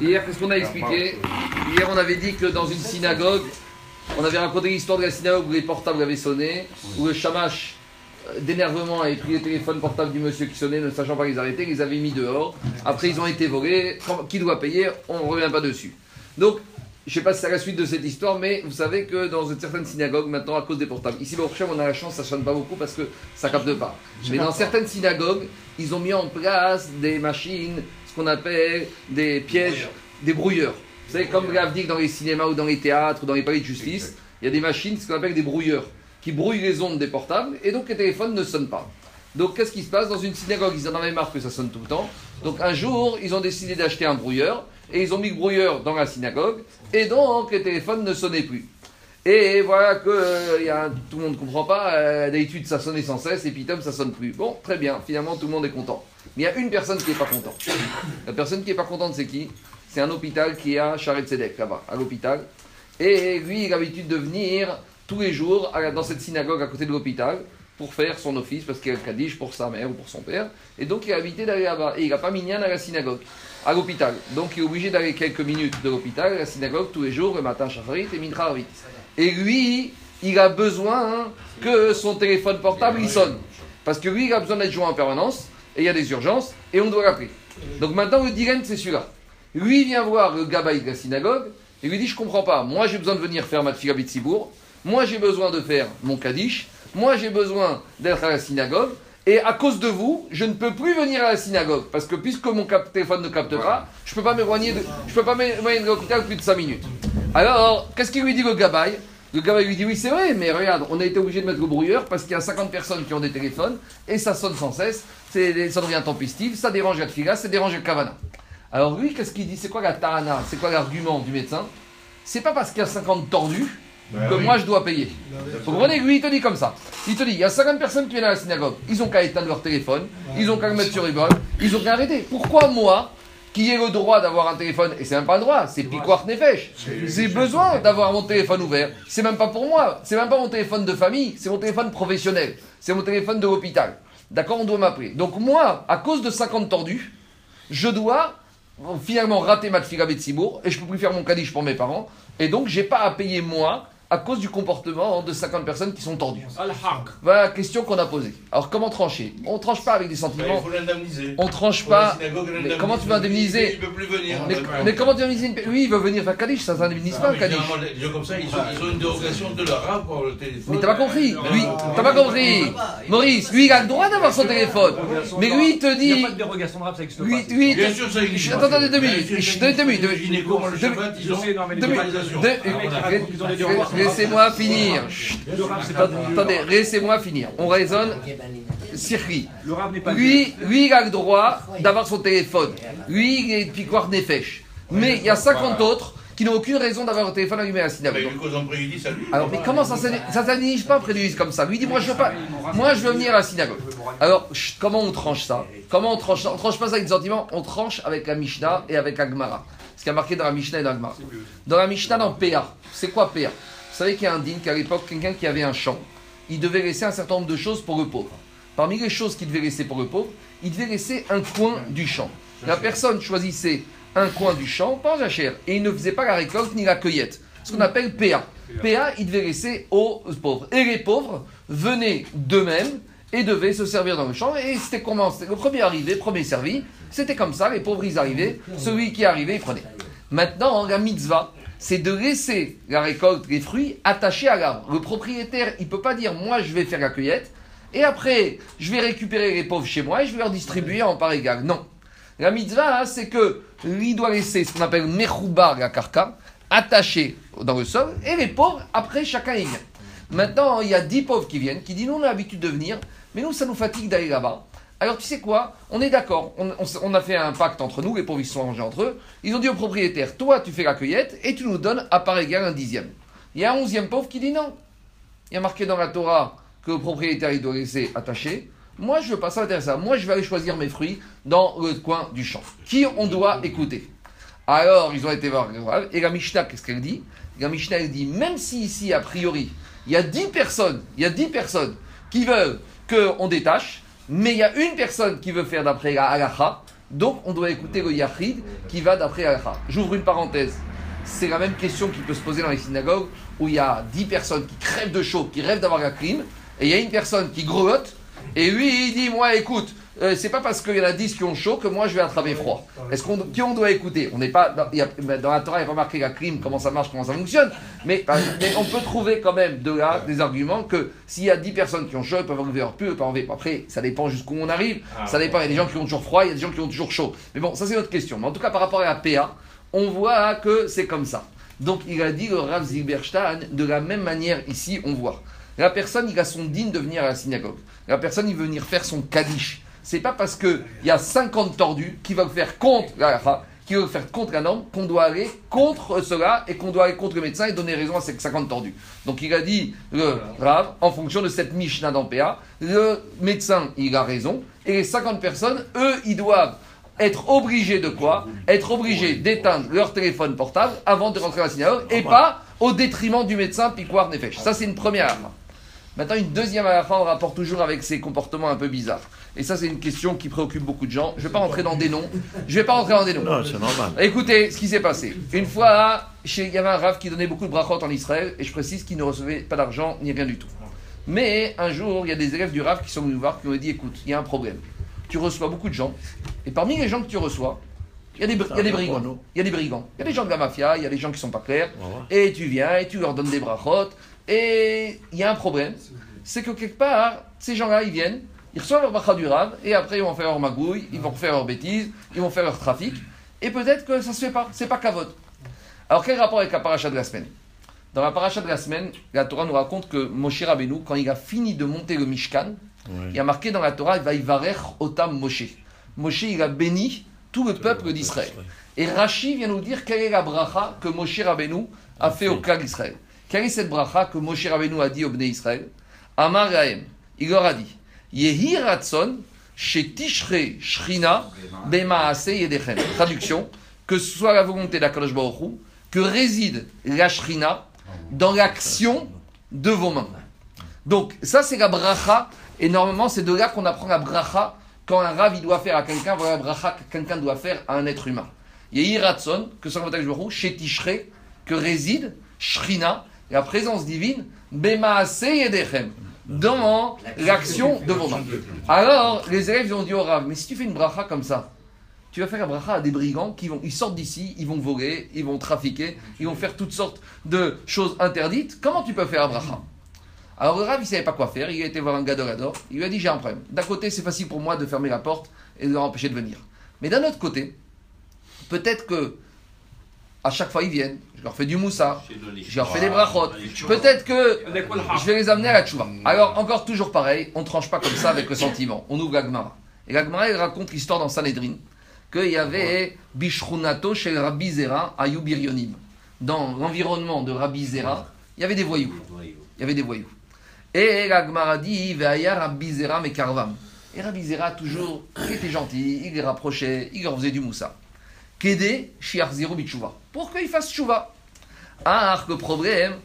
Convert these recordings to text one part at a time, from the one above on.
Hier, qu'est-ce qu'on a expliqué Hier, on avait dit que dans une synagogue, on avait raconté l'histoire de la synagogue où les portables avaient sonné, où le chamash euh, d'énervement avait pris le téléphone portable du monsieur qui sonnait, ne sachant pas les arrêter, ils les avait mis dehors. Après, ils ont été volés. Qui doit payer On ne revient pas dessus. Donc, je ne sais pas si c'est la suite de cette histoire, mais vous savez que dans une certaine synagogue, maintenant, à cause des portables, ici, au on a la chance, ça ne sonne pas beaucoup parce que ça capte pas. Mais dans certaines synagogues, ils ont mis en place des machines, qu'on appelle des pièges, des brouilleurs. Vous savez, comme dit dans les cinémas ou dans les théâtres ou dans les palais de justice, il y a des machines, ce qu'on appelle des brouilleurs, qui brouillent les ondes des portables et donc les téléphones ne sonnent pas. Donc qu'est-ce qui se passe Dans une synagogue, ils en avaient marre que ça sonne tout le temps. Donc un jour, ils ont décidé d'acheter un brouilleur et ils ont mis le brouilleur dans la synagogue, et donc les téléphones ne sonnaient plus. Et voilà que euh, tout le monde ne comprend pas, euh, d'habitude ça sonnait sans cesse, et puis ça sonne plus. Bon, très bien, finalement tout le monde est content. Mais il y a une personne qui n'est pas contente. La personne qui n'est pas contente, c'est qui? C'est un hôpital qui est à Charet Sedek, là-bas, à l'hôpital. Et lui, il a l'habitude de venir tous les jours dans cette synagogue à côté de l'hôpital pour faire son office, parce qu'il a le Kaddish pour sa mère ou pour son père. Et donc il a habité d'aller là-bas. Et il n'a pas mis à la synagogue à l'hôpital. Donc il est obligé d'aller quelques minutes de l'hôpital, à la synagogue, tous les jours, le matin, Shacharit et Mincha Et lui, il a besoin que son téléphone portable il sonne. Parce que lui, il a besoin d'être joint en permanence, et il y a des urgences, et on doit l'appeler. Donc maintenant, le dilemme, c'est celui-là. Lui, vient voir le gabaï de la synagogue, et lui dit Je comprends pas, moi j'ai besoin de venir faire ma tfila moi j'ai besoin de faire mon kaddish, moi j'ai besoin d'être à la synagogue, et à cause de vous, je ne peux plus venir à la synagogue. Parce que puisque mon téléphone ne capte pas, je ne peux pas m'éloigner de, je peux pas m'éloigner de l'hôpital plus de 5 minutes. Alors, qu'est-ce qu'il lui dit le gabaï? Le gabaï lui dit Oui, c'est vrai, mais regarde, on a été obligé de mettre le brouilleur parce qu'il y a 50 personnes qui ont des téléphones et ça sonne sans cesse. ça devient tempestif, ça dérange la fila, ça dérange le kavana. Alors, lui, qu'est-ce qu'il dit? C'est quoi la tarana? C'est quoi l'argument du médecin? C'est pas parce qu'il y a 50 tordus que moi je dois payer. Vous comprenez? Lui, il te dit comme ça. Il te dit il y a 50 personnes qui viennent à la synagogue. Ils ont qu'à éteindre leur téléphone, ils ont qu'à le mettre sur Ibon, ils ont qu'à arrêter. Pourquoi moi, qui ai le droit d'avoir un téléphone, et c'est même pas le droit, c'est piquoir nefesh. J'ai besoin d'avoir mon téléphone ouvert. C'est même pas pour moi, c'est même pas mon téléphone de famille, c'est mon téléphone professionnel, c'est mon téléphone de l'hôpital. D'accord On doit m'appeler. Donc moi, à cause de 50 tordus, je dois finalement rater ma tfila Betsibourg et je peux plus faire mon kaddish pour mes parents. Et donc, j'ai pas à payer moi à cause du comportement de 50 personnes qui sont tordues. Voilà la question qu'on a posée. Alors comment trancher? On ne tranche pas avec des sentiments. il faut l'indemniser. On tranche pas. Mais comment tu veux indemniser Il ne peut plus venir. Mais, comment tu veux indemniser Lui, il veut venir faire Kaddish, ça ne s'indemnise pas. Les gens comme ça, ils ont, une dérogation de leur pour le téléphone. Mais t'as pas compris. Lui, t'as pas compris. Maurice, lui, il a le droit d'avoir son téléphone. Mais lui, il te dit. Il n'y a pas de dérogation de rap, ça existe pas. Lui, Bien sûr, ça existe. Attends, attendez deux minutes. Deux minutes. Deux minutes. Laissez-moi finir. Attendez, laissez-moi finir. On raisonne circuit. Lui, lui, il a le droit d'avoir son téléphone. Lui, il est piquoir nefesh. Mais il y a 50 autres qui n'ont aucune raison d'avoir un téléphone allumé à la synagogue. Alors, mais comment ça ça s'administre pas préjudice comme ça? Lui dit moi je veux pas, moi je veux venir à la synagogue. Alors comment on tranche ça? Comment on tranche ça? On tranche pas ça avec des sentiments, on tranche avec la Mishnah et avec Agmara. Ce qui a marqué dans la Mishnah et dans Agmara. Dans la Mishnah, dans PA, c'est quoi PA savez qu'il y a un digne qu'à l'époque, quelqu'un qui avait un champ, il devait laisser un certain nombre de choses pour le pauvre. Parmi les choses qu'il devait laisser pour le pauvre, il devait laisser un coin du champ. La personne choisissait un coin du champ, pas jachère, et il ne faisait pas la récolte ni la cueillette. Ce qu'on appelle PA. PA, il devait laisser aux pauvres. Et les pauvres venaient d'eux-mêmes et devaient se servir dans le champ. Et c'était comment Le premier arrivé, premier servi. C'était comme ça, les pauvres, ils arrivaient. Celui qui arrivait, il prenait. Maintenant, la mitzvah, c'est de laisser la récolte, les fruits, attachés à l'arbre. Le propriétaire, il ne peut pas dire moi je vais faire la cueillette et après je vais récupérer les pauvres chez moi et je vais leur distribuer en part égale. Non. La mitzvah, hein, c'est que lui doit laisser ce qu'on appelle mechoubar la attaché dans le sol, et les pauvres, après chacun y vient. Maintenant, il y a dix pauvres qui viennent, qui disent nous on a l'habitude de venir, mais nous ça nous fatigue d'aller là-bas. Alors tu sais quoi? On est d'accord, on, a fait un pacte entre nous, les pauvres se sont rangés entre eux. Ils ont dit au propriétaire, toi tu fais la cueillette et tu nous donnes à part égale un dixième. Il y a un onzième pauvre qui dit non. Il y a marqué dans la Torah que le propriétaire il doit laisser attaché. Moi je veux pas ça ça. Moi je vais aller choisir mes fruits dans le coin du champ. Qui on doit écouter? Alors ils ont été voir. Et la Mishnah, qu'est-ce qu'elle dit? La Mishnah elle dit, même si ici a priori il y a dix personnes, il y a dix personnes qui veulent qu'on détache, mais il y a une personne qui veut faire d'après la Donc on doit écouter le Yachid qui va d'après Alakha. J'ouvre une parenthèse. C'est la même question qui peut se poser dans les synagogues où il y a 10 personnes qui crèvent de chaud, qui rêvent d'avoir un crime, et il y a une personne qui grelotte, et lui il dit Moi écoute, euh, c'est pas parce qu'il y en a 10 qui ont chaud que moi je vais attraper froid. Est-ce qu'on qui on doit écouter? On n'est pas dans, il y a- dans la Torah, il n'y a pas marqué la crime, comment ça marche, comment ça fonctionne, mais, mais on peut trouver quand même de là des arguments que s'il y a 10 personnes qui ont chaud, ils peuvent enlever leur pull, ils peuvent enlever. Après, ça dépend jusqu'où on arrive, ça dépend. Il y a des gens qui ont toujours froid, il y a des gens qui ont toujours chaud. Mais bon, ça c'est notre question. Mais en tout cas, par rapport à la PA, on voit que c'est comme ça. Donc il a dit le Rav Zilberstein, de la même manière ici, on voit. La personne, il a son digne de venir à la synagogue. La personne, il veut venir faire son kaddish. C'est pas parce qu'il y a 50 tordus qui veulent faire contre la halakha, qui veulent faire contre la norme, qu'on doit aller contre cela et qu'on doit aller contre le médecin et donner raison à ces 50 tordus. Donc il a dit, le Rav, en fonction de cette Mishnah dans PA, le médecin, il a raison, et les 50 personnes, eux, ils doivent être obligés de quoi? Être obligés d'éteindre leur téléphone portable avant de rentrer à la synagogue et pas au détriment du médecin Piquoir Nefesh. Ça, c'est une première. Maintenant, une deuxième halakha, on rapporte toujours avec ces comportements un peu bizarres. Et ça, c'est une question qui préoccupe beaucoup de gens. Je ne vais pas rentrer dans des noms. Je ne vais pas rentrer dans des noms. Non, c'est normal. Écoutez ce qui s'est passé. Une fois, chez, il y avait un rave qui donnait beaucoup de brachot en Israël, et je précise qu'il ne recevait pas d'argent ni rien du tout. Mais un jour, il y a des élèves du rave qui sont venus voir, qui ont dit écoute, il y a un problème. Tu reçois beaucoup de gens, et parmi les gens que tu reçois, il y a des, br- il y a des brigands. Il y a des brigands. Il y a des gens de la mafia, il y a des gens qui sont pas clairs. Et tu viens et tu leur donnes des brachot. Et il y a un problème. C'est que quelque part, ces gens-là, ils viennent, ils reçoivent leur bracha du rave, et après ils vont faire leur magouille, ils vont faire leurs bêtises, ils vont faire leur trafic. Et peut-être que ça se fait pas. C'est pas kavod. Alors quel rapport avec la paracha de la semaine? Dans la paracha de la semaine, la Torah nous raconte que Moshe Rabbeinu, quand il a fini de monter le Mishkan, il y a marqué dans la Torah, il va otam Moshe. Moshe, il a béni tout le peuple d'Israël. Et Rashi vient nous dire quelle est la bracha que Moshe Rabbeinu a fait au clan d'Israël. Quelle est cette bracha que Moshe Rabbeinu a dit au Bnei Israël? Amar Gaem, il leur a dit Yehi Ratson, Shetishre Shrina, Bemaase Yedechem. Traduction que ce soit la volonté d'Akadosh Baruch Hu, que réside la Shrina dans l'action de vos mains. Donc, ça, c'est la bracha. Et normalement, c'est de là qu'on apprend la bracha quand un rav il doit faire à quelqu'un, voilà bracha que quelqu'un doit faire à un être humain. Il y a Iratson, que chez Tishre, que réside Shrina, la présence divine, Bemaase Yedechem, dans l'action de vos mains. Alors, les élèves ont dit au rav, mais si tu fais une bracha comme ça, tu vas faire la bracha à des brigands qui vont, ils sortent d'ici, ils vont voler, ils vont trafiquer, ils vont faire toutes sortes de choses interdites. Comment tu peux faire la bracha? Alors le Rav, il ne savait pas quoi faire, il a été voir un gadorador, il lui a dit j'ai un problème. D'un côté, c'est facile pour moi de fermer la porte et de leur empêcher de venir. Mais d'un autre côté, peut-être que à chaque fois ils viennent, je leur fais du moussa, je leur fais des brachot, peut-être que je vais les amener à la tchouva. Alors encore toujours pareil, on ne tranche pas comme ça avec le sentiment, on ouvre la Gemara. Et la Gemara, elle raconte l'histoire dans Sanhedrin, qu'il y avait Bishrunato chez Rabbi Zera à Yubirionim. Dans l'environnement de Rabbi Zera, il y avait des voyous. Il y avait des voyous. Et la Gemara dit, Rabbi Zera. Et Rabbi toujours, il était gentil, il les rapprochait, il leur faisait du moussa. Kede Shiachziru Bichouva. Pour qu'ils fassent chouva. Ah, le problème,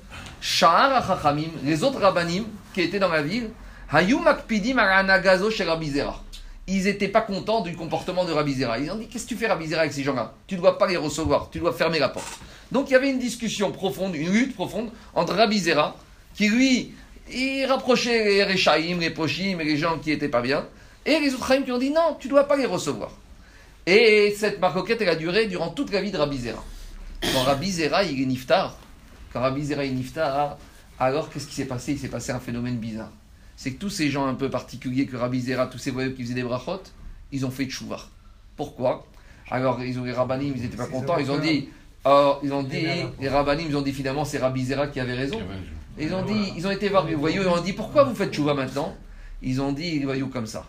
Sha'ar HaChachamim, les autres rabbanim qui étaient dans la ville, Hayu Makpidim Aranagazo chez Rabbi Zera. Ils n'étaient pas contents du comportement de Rabbi Zera. Ils ont dit Qu'est-ce que tu fais, Rabbi Zera, avec ces gens-là? Tu ne dois pas les recevoir, tu dois fermer la porte. Donc il y avait une discussion profonde, une lutte profonde entre Rabbi Zera, qui lui, il rapprochait les Rechaïm, les Pochim et les gens qui n'étaient pas bien, et les autres qui ont dit Non, tu ne dois pas les recevoir. Et cette marcoquette, elle a duré durant toute la vie de Rabbi Zera. Quand Rabbi Zera, il est niftar, quand Rabbi Zera est niftar, alors qu'est-ce qui s'est passé? Il s'est passé un phénomène bizarre. C'est que tous ces gens un peu particuliers que Rabbi Zera, tous ces voyous qui faisaient des brachot, ils ont fait tchouva. Pourquoi? Alors, ils ont les rabbanim, ils n'étaient pas contents, ils ont dit, oh, ils ont dit, les rabbanim, ils ont dit finalement c'est Rabbi Zera qui avait raison. Et ils ont dit, ils ont été voir les voyous, ils ont dit pourquoi vous faites tchouva maintenant? Ils ont dit les voyous comme ça.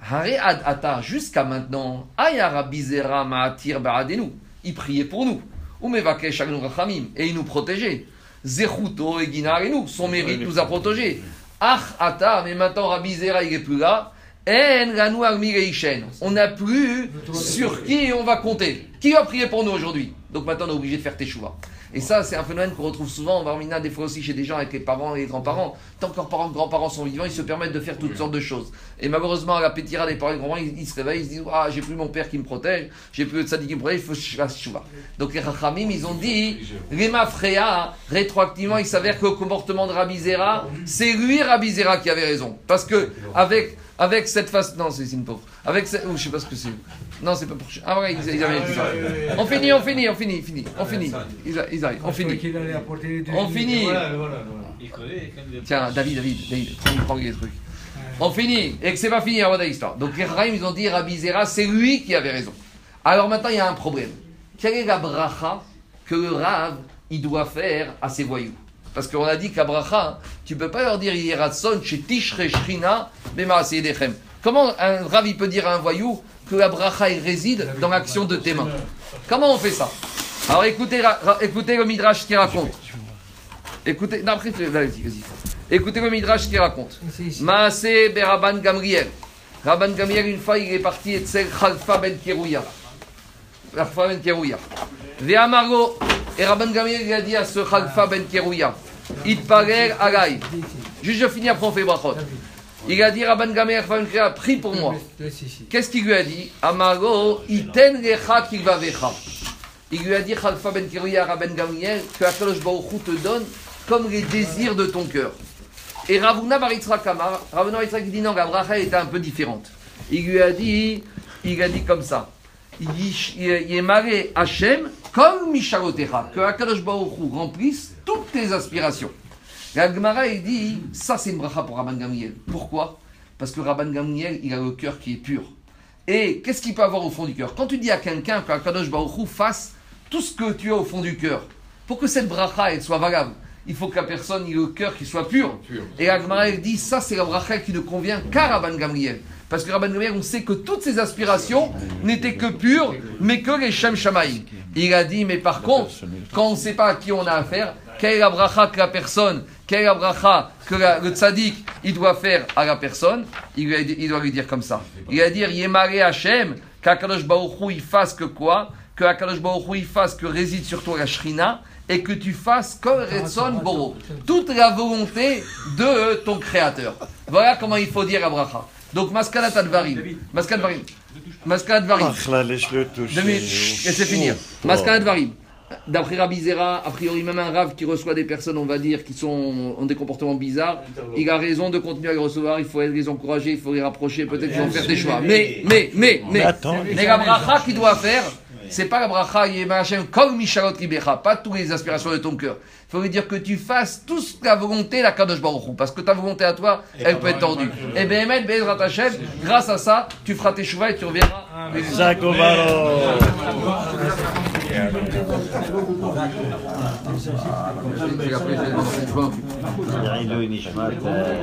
Hare ad ata, jusqu'à maintenant, aya Rabbi Zera ma'atir ba'adenu. Il priait pour nous. Umevakesh agnu rachamim. Et il nous protégeait. Zechuto et nous. Son mérite nous a protégés. Ach ata, mais maintenant Rabbi Zera il est plus là. On n'a plus sur qui on va compter. Qui va prier pour nous aujourd'hui? Donc maintenant on est obligé de faire teshuva. Et ça, c'est un phénomène qu'on retrouve souvent en Barmina, des fois aussi chez des gens avec les parents et les grands-parents. Tant que leurs parents grands-parents sont vivants, ils se permettent de faire toutes sortes de choses. Et malheureusement, à la pétira des parents et grands-parents, ils, se réveillent, ils se disent Ah, j'ai plus mon père qui me protège, j'ai plus de sadique qui me protège, il faut que je fasse chouva. Donc les Rachamim, ils ont dit Les Mafréa, rétroactivement, il s'avère que le comportement de Rabbi Zera, c'est lui, Rabbi Zera, qui avait raison. Parce que, avec, avec cette face. Non, c'est une pauvre. Avec cette. Oh, je sais pas ce que c'est. Non, c'est pas pour. Ah, ouais, ils, ils avaient dit ça. On finit, on finit, on finit, finit. On finit. Ils, a- ils arrivent, on finit. On finit. Tiens, David, David, David, prends, prends les trucs. On finit, et que c'est pas fini avant l'histoire. Donc les Rahim, ils ont dit Rabbi Zera, c'est lui qui avait raison. Alors maintenant, il y a un problème. Quelle est la bracha que le Rav, il doit faire à ses voyous? Parce qu'on a dit qu'à bracha, tu peux pas leur dire Yeratson, chez Tishre Shrina, Bema Dechem. Comment un Rav, il peut dire à un voyou que la bracha, il réside dans l'action de tes mains Comment on fait ça Alors écoutez, écoutez le Midrash qui raconte. Écoutez, non, après, vas-y, vas-y. Écoutez le Midrash qui raconte. Maasé Beraban Gamriel. Rabban Gamriel, une fois, il est parti et Tzel Khalfa ben Kerouya. Khalfa ben Kerouya. Ve'amargo. Et Rabban Gamriel, il a dit à ce Khalfa ben Kerouya. Itparer alay. Juste, je finis après, on fait brachot. Il a dit Rabban Kerouya, prie pour moi. Qu'est-ce qu'il lui a dit? Amago, iten lecha kilvavecha. Il lui a dit Khalfa ben Rabban Gamriel, que Akadosh Baruch Hu te donne comme les désirs de ton cœur. Et Ravuna Baritra Kamar, Ravuna Baritra qui dit non, la bracha était un peu différente. Il lui a dit, il a dit comme ça. Yish- Yemare Hachem comme Mishalotecha, que Akadosh Baruch Hu remplisse toutes tes aspirations. La Gemara, il dit, ça c'est une bracha pour Rabban Gamriel. Pourquoi? Parce que Rabban Gamriel, il a le cœur qui est pur. Et qu'est-ce qu'il peut avoir au fond du cœur? Quand tu dis à quelqu'un qu'Akadosh Baruch Hu fasse tout ce que tu as au fond du cœur, pour que cette bracha elle soit valable, il faut que la personne ait le cœur qui soit pur. Et Agmara elle dit ça c'est la bracha qui ne convient qu'à Rabban Gamriel. Parce que Rabban Gamriel, on sait que toutes ses aspirations n'étaient que pures, mais que les Shem Shamaï. Il a dit, mais par contre, quand on ne sait pas à qui on a affaire, quelle est la bracha que la personne, quelle est la bracha que la- le tzaddik, il doit faire à la personne, il, lui a dit- il doit lui dire comme ça. Il va dire, Yemare Hashem, qu'Akadosh Baruch Hu, il fasse que quoi? Que Akadosh Baruch Hu, il fasse que réside sur toi la shrina, et que tu fasses comme Retson Boro. Toute la volonté de ton créateur. Voilà comment il faut dire la bracha. Donc, Maskanat Advarim. Maskanat Advarim. Maskanat Advarim. Laisse-le toucher. Minutes, laissez finir. Maskanat Varim. D'après Rabbi Zera, a priori même un rave qui reçoit des personnes, on va dire, qui sont, ont des comportements bizarres, il a raison de continuer à les recevoir, il faut les encourager, il faut les rapprocher, peut-être qu'ils vont faire des choix. Mais, mais, mais, mais, mais la bracha qu'il doit faire, c'est pas la bracha comme Mishalot Libecha, pas toutes les aspirations de ton cœur. Il faut lui dire que tu fasses tout ce que ta volonté, la Kadosh Baruch Hu, parce que ta volonté à toi, elle peut être tordue. Et ben, Emet, grâce à ça, tu feras tes choix et tu reviendras. Jacobaro.